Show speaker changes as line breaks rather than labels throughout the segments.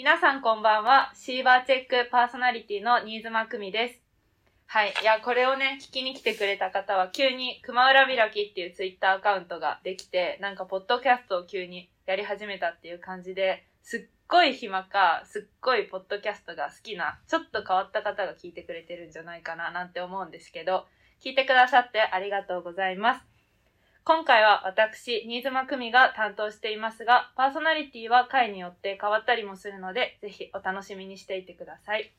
皆さんこんばんは。シーバーチェックパーソナリティの新妻久美です。はい。いや、これをね、聞きに来てくれた方は、急に熊浦開きっていうツイッターアカウントができて、なんか、ポッドキャストを急にやり始めたっていう感じで、すっごい暇か、すっごいポッドキャストが好きな、ちょっと変わった方が聞いてくれてるんじゃないかな、なんて思うんですけど、聞いてくださってありがとうございます。今回は私、新妻久美が担当していますが、パーソナリティは回によって変わったりもするので、ぜひお楽しみにしていてください。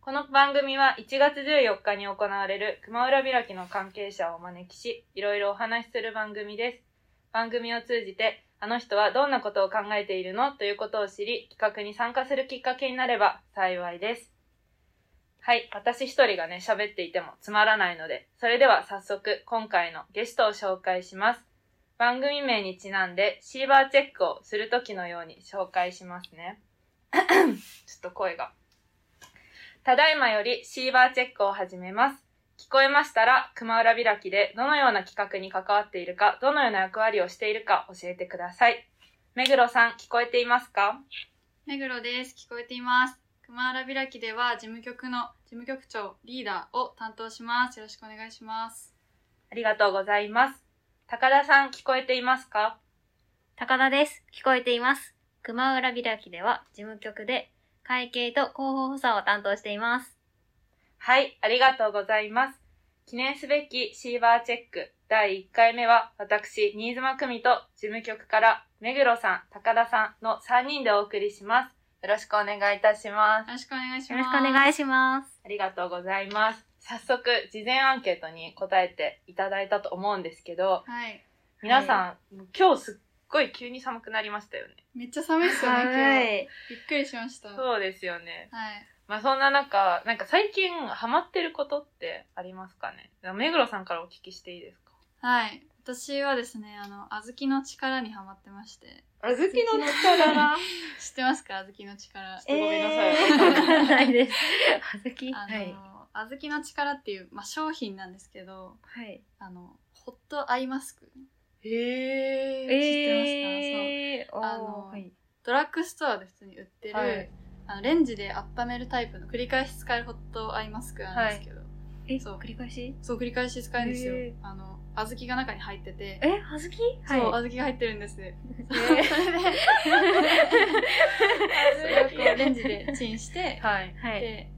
この番組は1月14日に行われる熊浦開きの関係者をお招きし、いろいろお話しする番組です。番組を通じて、あの人はどんなことを考えているのということを知り、企画に参加するきっかけになれば幸いです。はい、私一人がね、喋っていてもつまらないので、それでは早速、今回のゲストを紹介します。番組名にちなんで、シーバーチェックをするときのように紹介しますね。ちょっと声が。ただいまよりシーバーチェックを始めます。聞こえましたら、熊浦開きでどのような企画に関わっているか、どのような役割をしているか教えてください。目黒さん、聞こえていますか？
目黒です。聞こえています。熊原開きでは事務局の事務局長リーダーを担当します。よろしくお願いします。
ありがとうございます。高田さん、聞こえていますか？
高田です。聞こえています。熊浦開きでは事務局で会計と広報補佐を担当しています。
はい、ありがとうございます。記念すべきシーバーチェック第1回目は、私、新妻久美と事務局から、目黒さん、高田さんの3人でお送りします。よろしくお願いいたします。
よろしくお願いします。
よろしくお願いします。
ありがとうございます。早速、事前アンケートに答えていただいたと思うんですけど、
はい。
皆さん、今日すっごい急に寒くなりましたよね。
めっちゃ寒いですよね、今日。
はい。
びっくりしました。はい。
そうですよね。まあそんな中、なんか最近ハマってることってありますかね目黒さんからお聞きしていいですか
はい。私はですね、あの、小豆の力にハマってまして。
あずきの力？な。
知ってますか？小豆の力。
とごめんなさい
えーわからないです。はずき
あの、
はい。
小豆の力っていう、まあ、商品なんですけど、
はい。
あの、ホットアイマスク。
へえ。
えー、
あの
おーはい。
ドラッグストアで普通に売ってる、
はい
あのレンジで温めるタイプの繰り返し使えるホットアイマスクなんですけど、
え、
そう。
繰り返し？
そう繰り返し使えるんですよ。
へー。
あの小豆が中に入ってて、
え、はずき
そう小
はい。
豆が入ってるんです、
え
それでそれをこうレンジでチンして、
はい。
はい。
で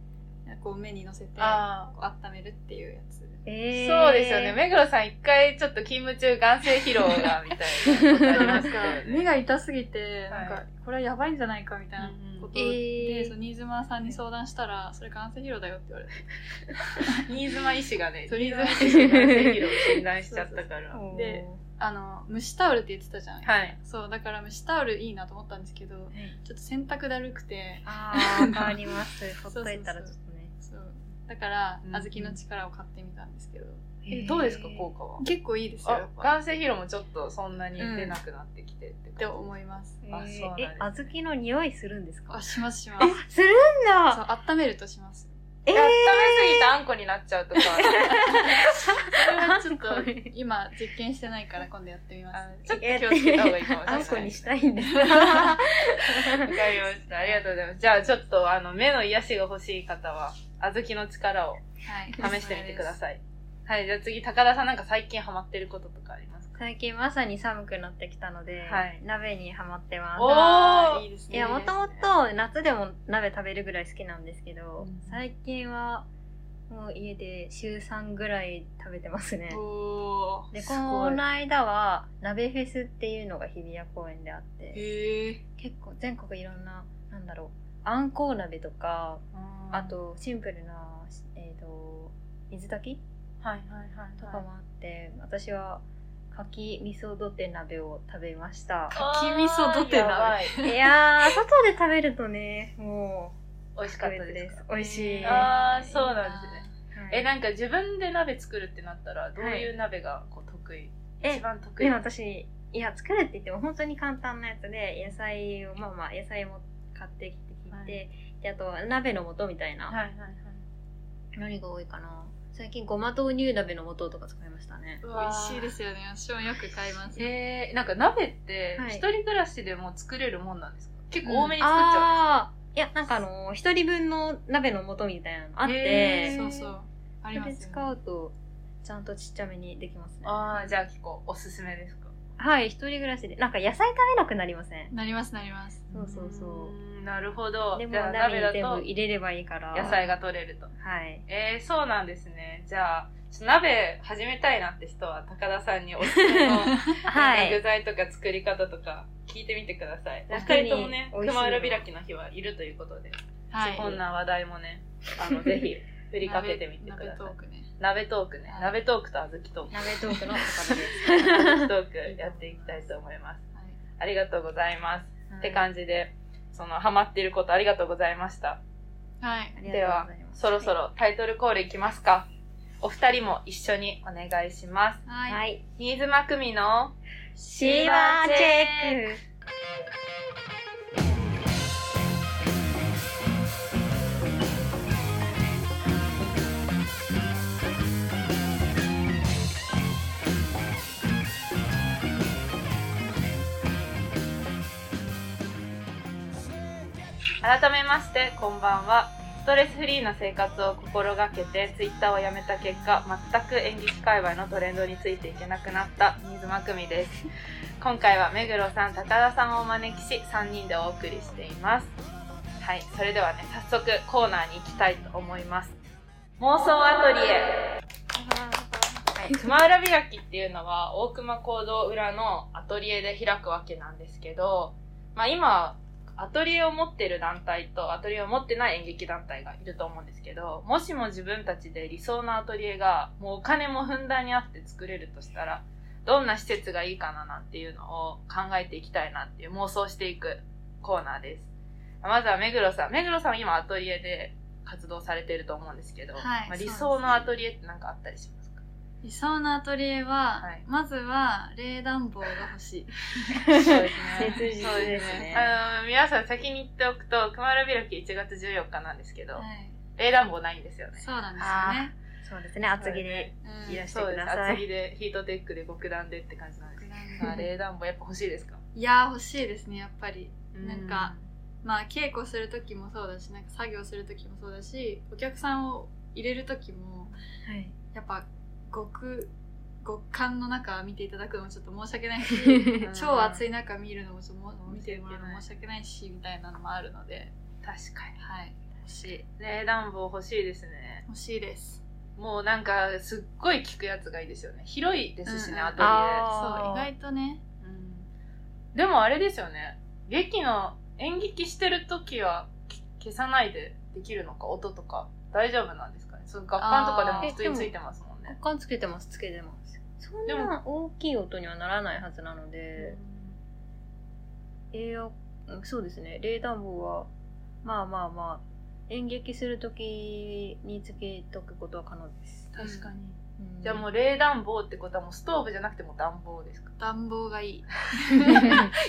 こう目に乗せてこう
あ
温めるっていうやつ
えー
そうですよね。目黒さん一回ちょっと勤務中眼性疲労が、みたいな
か。目が痛すぎて、なん
は
かこれはやばいんじゃないかみたいなことで、
うんうんえー
そう新妻さんに相談したらそれ眼性疲労だよって言われて
新妻医師がね、
そう
新妻医師が眼性疲労を診断しちゃったから。
おー
であの蒸しタオルって言ってたじゃないですか、
はい
そうだから蒸しタオルいいなと思ったんですけどちょっと洗濯だるくて
あー、わかります。ほっといたらちょっとね。
そうだから
うん
小豆の力を買ってみたんですけど、
えどうですか、効果は？
結構いいですよや
あ
っ、ぱ。
眼性疲労もちょっとそんなに出なくなってきてって
思います。
えー。
あそうなんです。
え、小豆の匂いするんですか？
あしますします。
え、するん
そう
だ
温めるとします。
え
温めすぎてあんこになっちゃうとか。
それはちょっと今実験してないから今度やってみます。
あちょっと気をつけた方がいいかもしれない。
あんこにしたいんです。
わかりました。ありがとうございます。じゃあちょっとあの目の癒しが欲しい方は、小豆の力を
はい。
試してみてください。はい、じゃあ次、高田さんなんか最近ハマってることとかありますか？
最近まさに寒くなってきたので、
はい。
鍋にハマってます。
お
いいですね。
いや、もともと夏でも鍋食べるぐらい好きなんですけど、
うん。
最近はもう家で週3ぐらい食べてますね。で、この間は鍋フェスっていうのが日比谷公園であって、結構全国いろんな、なんだろう、あんこう鍋とか、あ、とシンプルな、えっ、と、水炊き
はいはいはい。
とかもあって、私はかき味噌土手鍋を食べました。
かき味噌土手鍋。
い。
いやー、外で食べるとね、も
美味し
う、
かったですか？
美味しい。
あーそうなんですね。
はい。
え、なんか自分で鍋作るってなったら、どういう鍋がこう得意？
え
一番得意？
でも私、いや、作るって言っても本当に簡単なやつで、野菜を、まあまあ、野菜も買ってきて切って、
はい
で、あと、鍋の素みたいな。
はいはいはい。
何が多いかな。最近、ごま豆乳鍋の素とか使いましたね。
美味しいですよね。私もよく買います。
えー、なんか鍋って
はい。
一人暮らしでも作れるもんなんですか、結構多めに作っちゃ
あー。いや、なんかあの、一人分の鍋の素みたいなのあっ
へ
て、
ー
そうそう。ありますよ、ね、
使うと、ちゃんとちっちゃめにできますね。
ああ、じゃあ結構おすすめですか？
はい、一人暮らしで。なんか野菜食べなくなりません？
なりますなります
そうそうそう
なるほど。
でも
じゃあ
鍋に
鍋だと
全部入れればいいから。
野菜が取れると。
はい。
えー、そうなんですね。じゃあ、鍋始めたいなって人は高田さんにおすすめの
はい。
具材とか作り方とか聞いてみてください。お
楽に
二人ともね、
美味しい
熊浦開きの日はいるということで、
はい
こんな話題もね、あの、ぜひ 振りかけてみてください。
鍋トークね
鍋トークね。
はい
鍋トークと小豆トーク。
鍋トークの高田です。
小豆トークやっていきたいと思います。
はい
ありがとうございます。って
じ。
感じで、その、ハマっていることありがとうございました。
はい
ではそろそろタイトルコールいきますか。お二人も一緒にお願いします。
はい、
はい。
新妻久美の
シーバーチェック
改めましてこんばんは。ストレスフリーな生活を心がけてツイッターをやめた結果全く演劇界隈のトレンドについていけなくなった新妻久美です。今回は目黒さん高田さんをお招きし3人でお送りしています。はいそれではね早速コーナーに行きたいと思います。妄想アトリエ。はい、熊浦開きっていうのは大熊講堂裏のアトリエで開くわけなんですけど、まあ今、アトリエを持ってる団体とアトリエを持ってない演劇団体がいると思うんですけど、もしも自分たちで理想のアトリエがもうお金もふんだんにあって作れるとしたら、どんな施設がいいかななんていうのを考えていきたいなっていう妄想していくコーナーです。まずは目黒さん。目黒さんは今アトリエで活動されてると思うんですけど、
はい
まあ、理想のアトリエって何かあったりします？か
理想のアトリエは、
はい。
まずは冷暖房が欲しい。
そうですね。
切実ですね。
あの、皆さん先に言っておくと、熊浦開き1月14日なんですけど、
はい。
冷暖房ないんですよね。
そうなんですよね。
そうですね、厚着で
うん。
いらっしゃ
そうです。
ください
厚着でヒートテックで極暖でって感じなんです。まあ、冷暖房やっぱ欲しいですか？
いやー欲しいですねやっぱり。なんか、まあ稽古する時もそうだしなんか作業する時もそうだしお客さんを入れる時も
はい。
やっぱ極極寒の中見ていただくのもちょっと申し訳ないし
うん
超暑い中見るのもちょっと見てもらうの申し訳ないしみたいなのもあるので
確かに。
はい欲しい
冷暖房欲しいですね。
欲しいです
もうなんか、すっごい効くやつがいいですよね。広いですしね、
うん
アトリエ。
そう意外とね
うんでもあれですよね。劇の演劇してる時はき消さないでできるのか、音とか。大丈夫なんですかね。その楽観とかでも普通についてますもんね
楽。観つけてます、つけてます。そんな大きい音にはならないはずなので、エア、うんそうですね、冷暖房は、まあまあまあ、演劇するときにつけとくことは可能です。
確かに。
うん
じゃあもう冷暖房ってことはもうストーブじゃなくても暖房ですか？
暖房がいい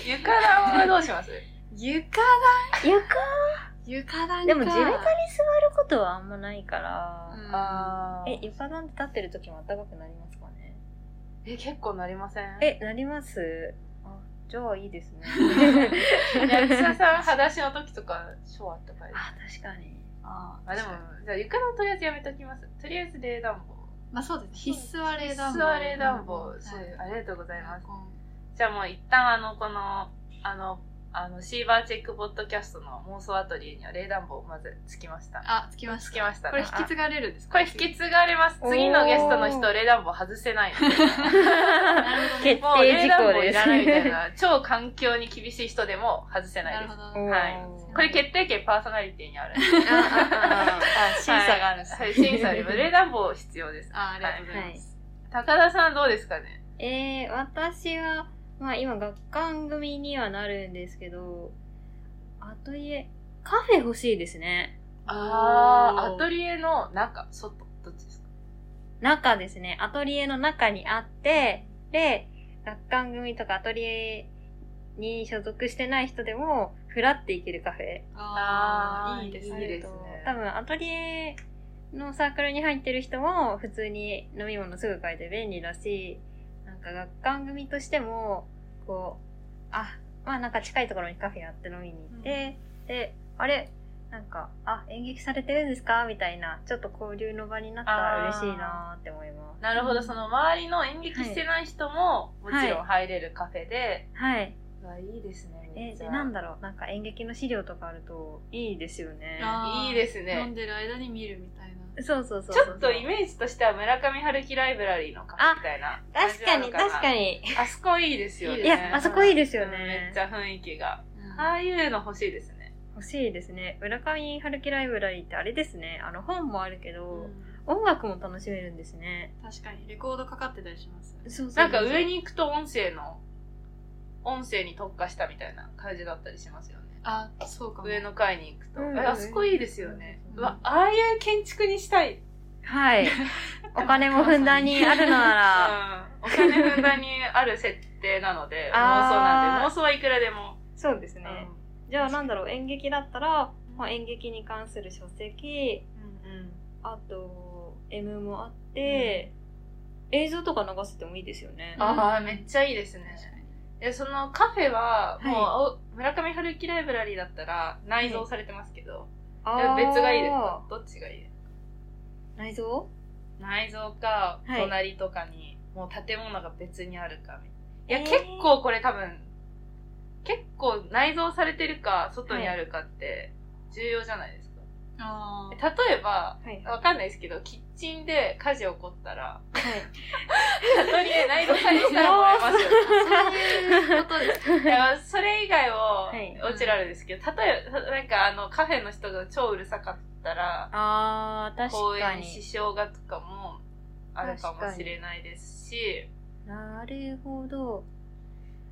床暖はどうします？
床
床？
床暖か
でも地べたにことはあんまないから、
うん。
あ
え、床暖って立ってるときも暖かくなりますかね？
え、結構なりません？
え、なります。あ、じゃあいいですね。
役者 さん裸足の時とか超あったかい。
あ、確かに。
あ
あ、でも、じゃあ床暖とりあえずやめときます。とりあえず冷暖房。
まあそうです必須は冷暖房。
必須は冷暖房。
うん
そう
はい。
ありがとうございます。じゃあもう一旦あの、この、あの、あの、シーバーチェックポッドキャストの妄想アトリエには冷暖房まずつきました。
あつきました
つきました
これ引き継がれるんですか？
これ引き継がれます。次のゲストの人、冷暖房外せない。
なるほどね
決
もう冷
定事項です。
暖房いらないみたいな、超環境に厳しい人でも外せなです
ないるほ。ど
はいこれ決定権パーソナリティにあるんで。
ああ
あ審査があるんです
はい、審査よりも冷暖房必要です。
あありがとうございます
高田さんどうですかね？
えー、私は、まあ今学館組にはなるんですけど、アトリエ、カフェ欲しいですね。
あー、
おー
アトリエの中、外、どっちですか？
中ですね。アトリエの中にあって、で、学館組とかアトリエに所属してない人でも、フラって行けるカフェ。
ああいいですね
いいですね
多分アトリエのサークルに入ってる人も普通に飲み物すぐ買えて便利だし、か学館組としても、こう、あ、まあなんか近いところにカフェあって飲みに行って、で、あれなんか、あ、演劇されてるんですか？みたいな、ちょっと交流の場になったら嬉しいなって思います。
なるほど、
うん
その周りの演劇してない人も、もちろん入れるカフェで、
はい。
うわいいですね、め
え、
っちゃ。
で、なんだろう、なんか演劇の資料とかあるといいですよね。
いいです
飲ん
ね。
でる間に見るみたいな
そうそうそう
ち。ょっとイメージとしては村上春樹ライブラリーのカフェみたいな
確かに。確かに。
あそこいいですよね。
い
や、あそこいいですよ
うんめ
ね
っち。ゃ雰囲気が。
うん
ああいうの欲しいですね。
欲しいですね。村上春樹ライブラリーってあれですね。あの本もあるけど、
うん
音楽も楽しめるんですね。
確かにレコードかかってたりします
そうそう
なんか上に行くと音声の、音声に特化したみたいな感じだったりしますよね。
あそうかも
上の階に行くと。
うん
えあそこいいですよね。
うん
うわ、ああいう建築にしたい。
はい。お金もふんだんにあるのなら、
うん。お金ふんだんにある設定なので、妄想なんで、妄想はいくらでも。
そうですね。
ね。
じゃあなんだろう、演劇だったら、まあ、演劇に関する書籍、
うんうん。
あと、M もあって、映像とか流せてもいいですよね。
ああ、めっちゃいいですね。え、そのカフェは、もう、
は
お村上春樹ライブラリーだったら内蔵されてますけど、
あ
え別がいいです。かどっちがいい？ですか
内臓
内蔵か、
はい。
隣とかに、もう建物が別にあるかいや、
えー。
結構これ多分、結構内蔵されてるか、外にあるかって重要じゃないですか。
あー。
例えば、
はい。
わかんないですけど、キッチンで火事起こったら、
はい。
アトリエ内蔵されてたら燃えますよ。
そういうことです
いやそれ以外を
はい、
オチラルですけど、例えば、なんかあの、カフェの人が超うるさかったら、
あー、
公
確か
演に支
に。
障がとかもあるかもしれないですし、
なるほど。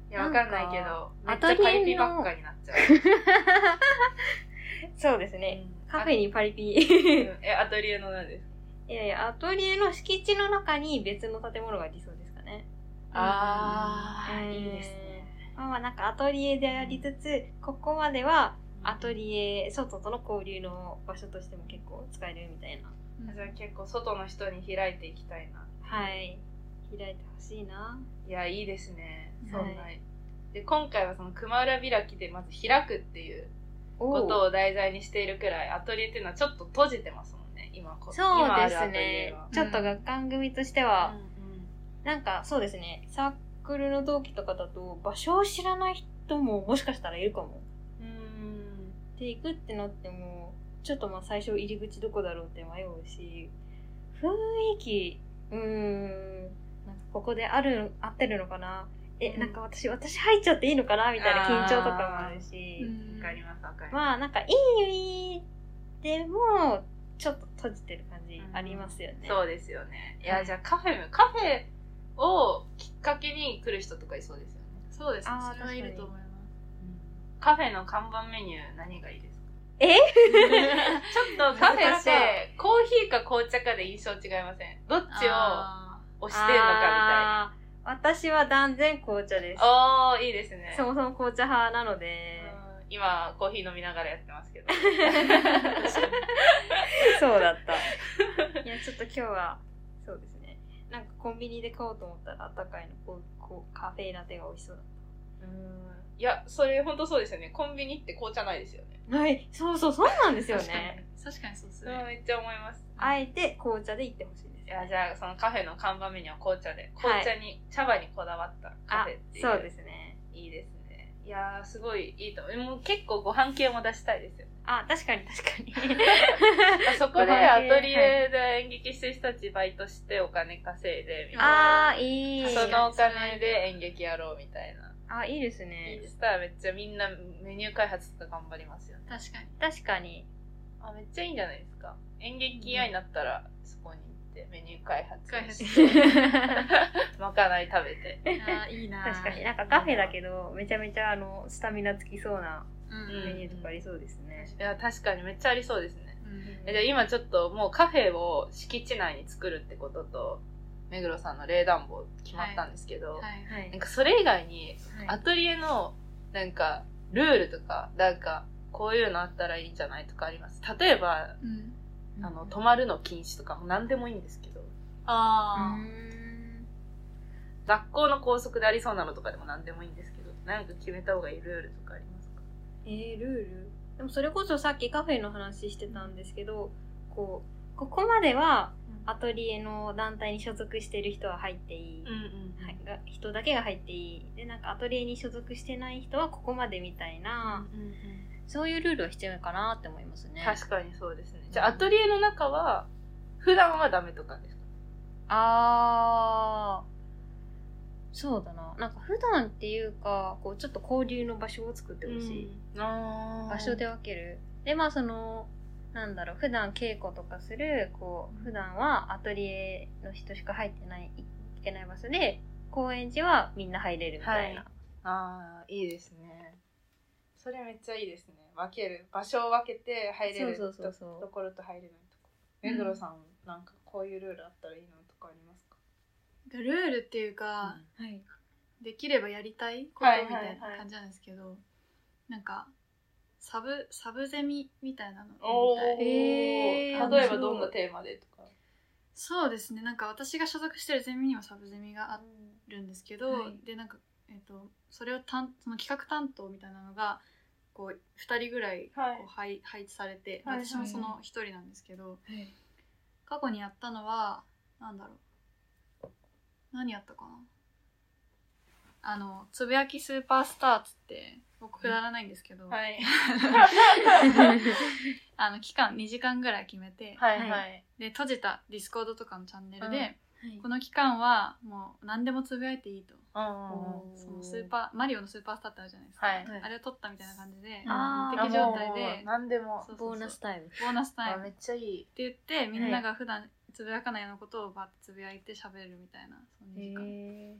いや、わかんないけど、めっちゃパリピばっかになっちゃう。
そうですね。カフェにパリピ。
うんえ、アトリエの何ですか
いやいや、アトリエの敷地の中に別の建物が理想ですかね。
あー、
うん
いいですね。
まあまあなんかアトリエでありつつ、ここまではアトリエ、外との交流の場所としても結構使えるみたいな。
じゃあ結構外の人に開いていきたいな。
はい。開いてほしいな。
いや、いいですね。そんな。
はい
で、今回はその熊浦開きでまず開くっていう
お
ことを題材にしているくらい、アトリエっていうのはちょっと閉じてますもんね、今こ
そうです。ね。ちょっと学館組としては、
うん
なんかそうですね、サークルの同期とかだと場所を知らない人ももしかしたらいるかも。
うんうん
で、行くってなっても、ちょっとまあ最初入り口どこだろうって迷うし、雰囲気、うーん、なんかここである、合ってるのかな。え、
うん。
なんか私、私入っちゃっていいのかなみたいな緊張とかもあるし、
うん。
わかります、わかります。
まあなんかいい意味でも、ちょっと閉じてる感じありますよね。
そうですよね。いや、
はい。
じゃあカフェも、カフェをきっかけに来る人とかいそうですよね。
そうですね。
あー
それはいると思います。
カフェの看板メニュー何がいいですか？
え？
ちょっとカフェってコーヒーか紅茶かで印象違いません？どっちを
あ
推してんのか
あー。私は断然紅茶です。
みたい。いいですね。
そもそも紅茶派なので、
うん今、コーヒー飲みながらやってますけど。
そうだった。いや、ちょっと今日は、そうですね。なんかコンビニで買おうと思ったら、あったかいのこうこうカフェラテが美味しそうだっ
うんいや、それ本当そうですよね。コンビニって紅茶ないですよね。
た。はい、そうそう、そうなんですよね。
確かにそうですね
めっちゃ思います。
あえて紅茶で行ってほしいです。
いや、じゃあ、そのカフェの看板メニューは紅茶で、紅茶に、茶葉にこだわったカ
あ
フェっていう。
そうですね。
いいですね。いやー、すごいいいと思う。もう結構ご飯系も出したいですよ。
あ、確かに確かに。
あ そこでアトリエで演劇してる人たちバイトしてお金稼いで、みたいな。
あー、いい。
そのお金で演劇やろうみたいな。
あ、いいです
イ
ね
ン。スタめっちゃみんなメニュー開発とか頑張りますよね。
確かに
確かに。
あ、めっちゃいいんじゃないですか。演劇屋になったら、そこに行ってメニュー開発して、まかない食べて。
あーいいな。
確かに。なんかカフェだけど、めちゃめちゃあの、スタミナつきそうな
うん
うん
メニューとかありそうですね。
いや、確かにめっちゃありそうですね。
うん
えじゃあ今ちょっともうカフェを敷地内に作るってことと、目黒さんの冷暖房決まったんですけど、
はい。
はい。
なん。かそれ以外に、
はい。
アトリエのなんかルールとか、なんかこういうのあったらいいんじゃないとかあります？例えば、
うん
あの、泊まるの禁止とかも何でもいいんですけど、
あ
うーん。
学校の校則でありそうなのとかでも何でもいいんですけど、なんか決めた方がいいルールとかありますか？
えー、ルール？でもそれこそさっきカフェの話してたんですけどこうここまではアトリエの団体に所属してる人は入っていい、
うんうん
はい、が人だけが入っていい。でなんかアトリエに所属してない人はここまでみたいな、
うんうん
そういうルールは必要かなって思いますね。
確かにそうですね。じゃあアトリエの中は普段はダメとかですか？
あー。そうだな。なんか普段っていうかこうちょっと交流の場所を作ってほしい、
あー。
場所で分ける。でまあそのなんだろう普段稽古とかするこう普段はアトリエの人しか入ってないいけない場所で高円寺はみんな入れるみたいな、
ああいいですねそれめっちゃいいですね。分ける。場所を分けて入れるとところと入れないとこ
うん
目黒さん、なんかこういうルールあったらいいのとかありますか？
ルールっていうか、
はい。
できればやりたいことみた
はいはいはい。
いな感じなんですけど、なんかサブサブゼミみたいなの
お
やりたい。
えー
例えばどんなテーマでとか。
そうですね。なんか私が所属してるゼミにはサブゼミがあるんですけど、
はい。
でなんか、えっとそれを担その企画担当みたいなのがこう2人ぐらいこう
はい
配配置されて、
はいはい。
私もその1人なんですけど
はい。
過去にやったのはなんだろう。何やったかな。あのつぶやきスーパースターっつって僕くだらないんですけど、
はい。
あの期間2時間ぐらい決めて、
はいはい。
で閉じたディスコードとかのチャンネルで、
うん
はい。
この期間はもう何でもつぶやいていいと。そのスーパーマリオのスーパースターってあるじゃないですか、
はい。
あれを取ったみたいな感じで無敵状態で。
何でも。
そうそうそう。
ボーナスタイム。
ボーナスタイム。って
あめっちゃいい。
言ってみんなが普段つぶやかないようなことをバッてつぶやいて喋るみたいなその2時間。
へ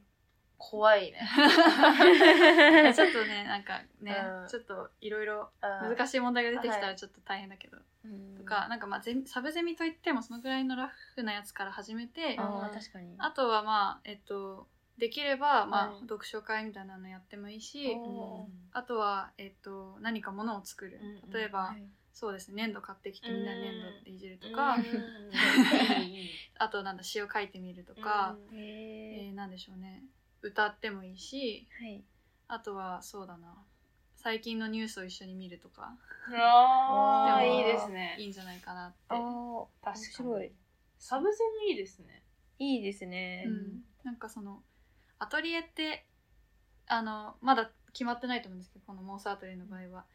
怖いね。
ちょっとねなんかね、
うん。
ちょっといろいろ
難
難しい問題が出てきた
はい。
らちょっと大変だけど、
ー
とかなんかまあゼミサブゼミといってもそのぐらいのラフなやつから始めて
あ確かに。
あとはまあえっとできれば、まあ
はい。
読書会みたいなのやってもいいし
おー。
あとは、えっと、何かものを作る。
うん
例えば、
はい。
そうですね粘土買ってきてみんなで粘土でいじると
うん。
か、あとなんだ詩を書いてみるとか、
うん。
え
へ
ーなんでしょうね歌ってもいいし
ーはい。
あとはそうだな。最近のニュースを一緒に見るとか。
ああ
でも
いいですね。
いいんじゃないかなって。
あー
確か
面白い。
にサブゼミいいですね。
いいですね。
うん、なんかそのアトリエってあのまだ決まってないと思うんですけどこのモースアトリエの場合は。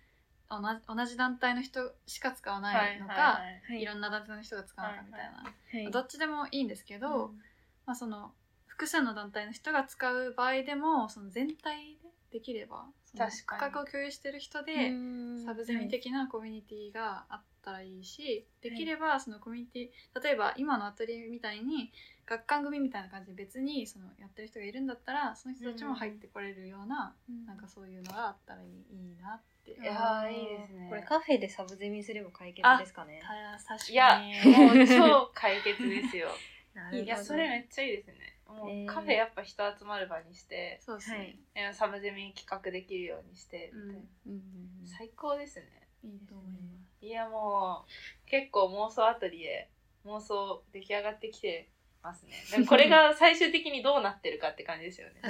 同じ同じ団体の人しか使わないのか、
はい
いろんな団体の人が使うのかみたいな、
はい。
どっちでもいいんですけど、
うん。
まあ、その複数の団体の人が使う場合でもその全体でできればその
確かに。
価格を共有してる人で、
うん。
サブゼミ的なコミュニティがあったらいいし、できればそのコミュニティ例えば今のアトリエみたいに学館組みたいな感じで別にそのやってる人がいるんだったらその人たちも入ってこれるような、
うん。
なんかそういうのがあったらいいいいなって。
いやーいいですね。
これカフェでサブゼミすれば解決ですかね。
た確かに。
いや もう超解決ですよ。
なるほど。
いやそれめっちゃいいですねも
えー。
うカフェやっぱ人集まる場にして
そうですね、
サブゼミ企画できるようにしてみたいな、
うん
うん
最高ですね。
いいと思います。
いやもう結構妄想アトリエ妄想出来上がってきてますね。でもこれが最終的にどうなってるかって感じですよね。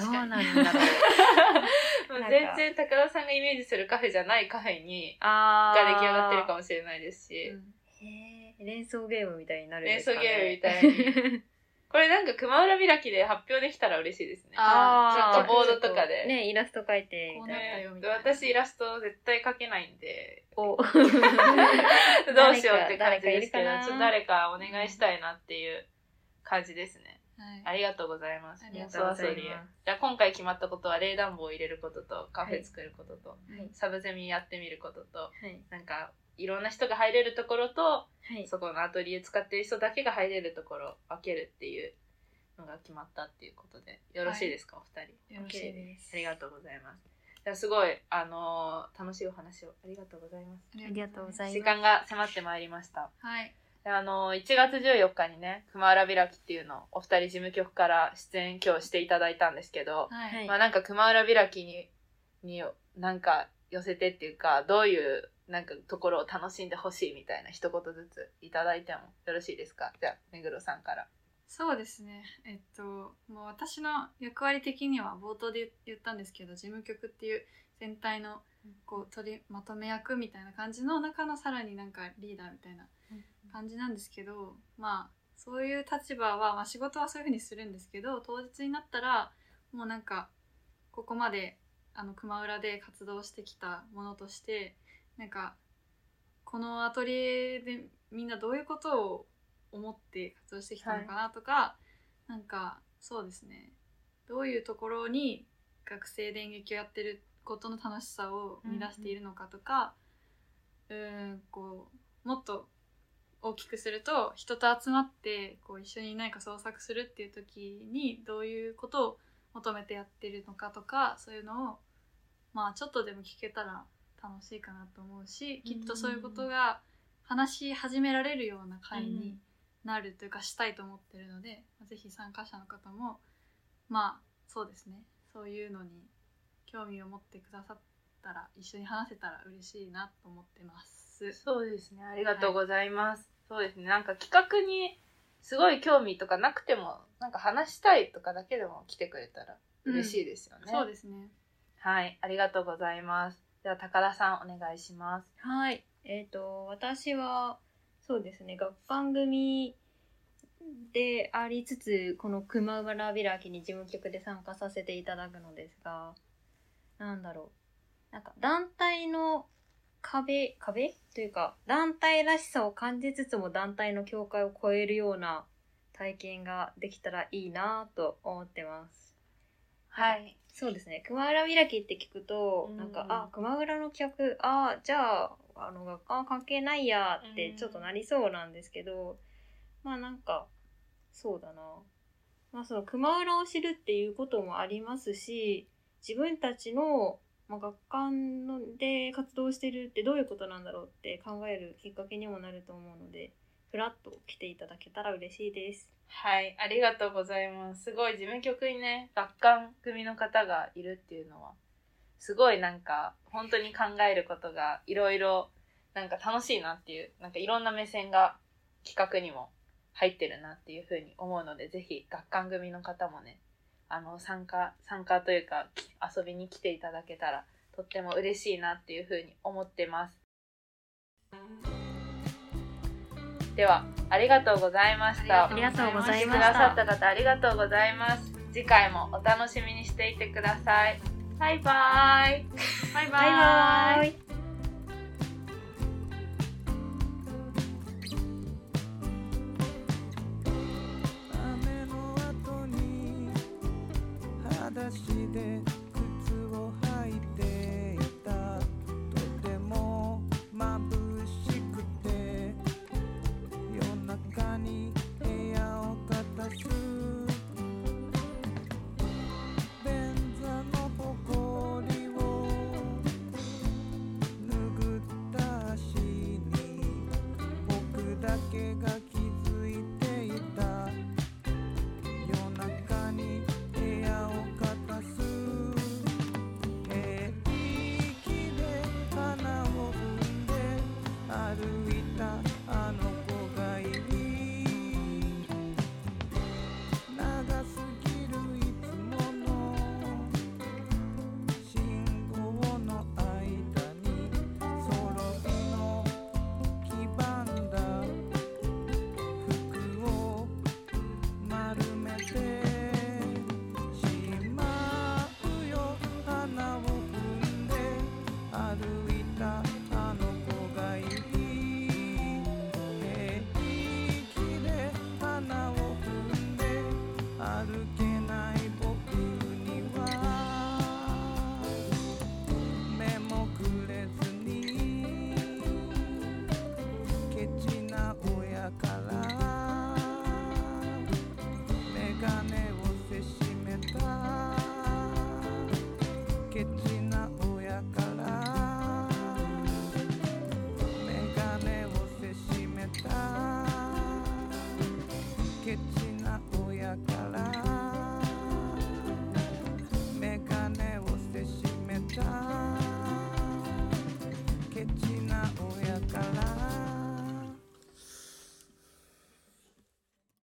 全然高田さんがイメージするカフェじゃないカフェに
あ
が出来上がってるかもしれないですし、
うん。
へえ連想ゲームみたいになるんで
連
すかね。
想ゲームみたいに これなんか熊浦開きで発表できたら嬉しいですね。
あ
ちょっとボードとかで。
ねイラスト描いて。みたい
な
私イラスト絶対描けないんで。
なお
どうしようって感じですけどちょっと誰かお願いしたいなっていう感じですね。
はい
ありがとうございます。
ありがとうございます。
妄想遊びじゃあ今回決まったことは冷暖房を入れることとカフェ作ることと、
はい。
サブゼミやってみることと
はい。
なんかいろんな人が入れるところと
はい。
そこのアトリエ使ってる人だけが入れるところを分けるっていうのが決まったっていうことでよろしいですか、お二人。
よろしいです。
ありがとうございます。じゃあすごいあのー楽しいお話をありがとうございます。
あ
ありがとうございます。
時間が迫ってまいりました。
はい。
であのー1月14日にね熊浦開きっていうのをお二人事務局から出演今日していただいたんですけど、
はい。
はい。
まあなんか熊浦開きにになんか寄せてっていうかどういうなんかところを楽しんでほしいみたいな一言ずついただいてもよろしいですか？じゃあ目黒さんから。
そうですね。えっともう私の役割的には冒頭で言ったんですけど事務局っていう全体のこう取りまとめ役みたいな感じの中のさらになんかリーダーみたいな感じなんですけどまあそういう立場は、まあ、仕事はそういうふうにするんですけど当日になったらもうなんかここまであの熊浦で活動してきたものとしてなんかこのアトリエでみんなどういうことを思って活動してきたのかなとか、なんかそうですね。どういうところに学生で演劇をやってることの楽しさを生み出しているのかとか、うーんこうもっと大きくすると人と集まってこう一緒に何か創作するっていう時にどういうことを求めてやってるのかとかそういうのをまあちょっとでも聞けたら楽しいかなと思うしきっとそういうことが話し始められるような会になるというかしたいと思ってるので、ぜひ参加者の方もまあそうですねそういうのに興味を持ってくださったら一緒に話せたら嬉しいなと思ってます。
そうですね。ありがとうございます。そうですね。なんか企画にすごい興味とかなくても、なんか話したいとかだけでも来てくれたら嬉しいですよね。
そうですね。
はい。ありがとうございます。では、高田さんお願いします。
はい。えっ、と、私は、そうですね、学館組でありつつ、この熊浦開きに事務局で参加させていただくのですが、なんだろう。なんか団体の壁、壁？というか、団体らしさを感じつつも団体の境界を超えるような体験ができたらいいなと思ってます。
はい。
そうですね。熊浦開きって聞くと、
うん
なんか、あ、熊浦の客、あ、じゃあ、あの、学科は関係ないやって
うん
ちょっとなりそうなんですけど、まあなんか、そうだな。まあその熊浦を知るっていうこともありますし、自分たちの、まあ、学館ので活動してるってどういうことなんだろうって考えるきっかけにもなると思うので、ふらっと来ていただけたら嬉しいです。
はい。ありがとうございます。すごい事務局にね、学館組の方がいるっていうのは、すごいなんか、本当に考えることがいろいろ、なんか楽しいなっていう、なんかいろんな目線が企画にも入ってるなっていうふうに思うので、ぜひ学館組の方もね、あの、参加、参加というか、遊びに来ていただけたら、とっても嬉しいなっていうふうに思ってます。では、ありがとうございました。
ありがとうござい
来てくださった方ありがとうございます。次回もお楽しみにしていてください。バイバーイ。
バイバイ。
バイバーイ
雨の後に裸足で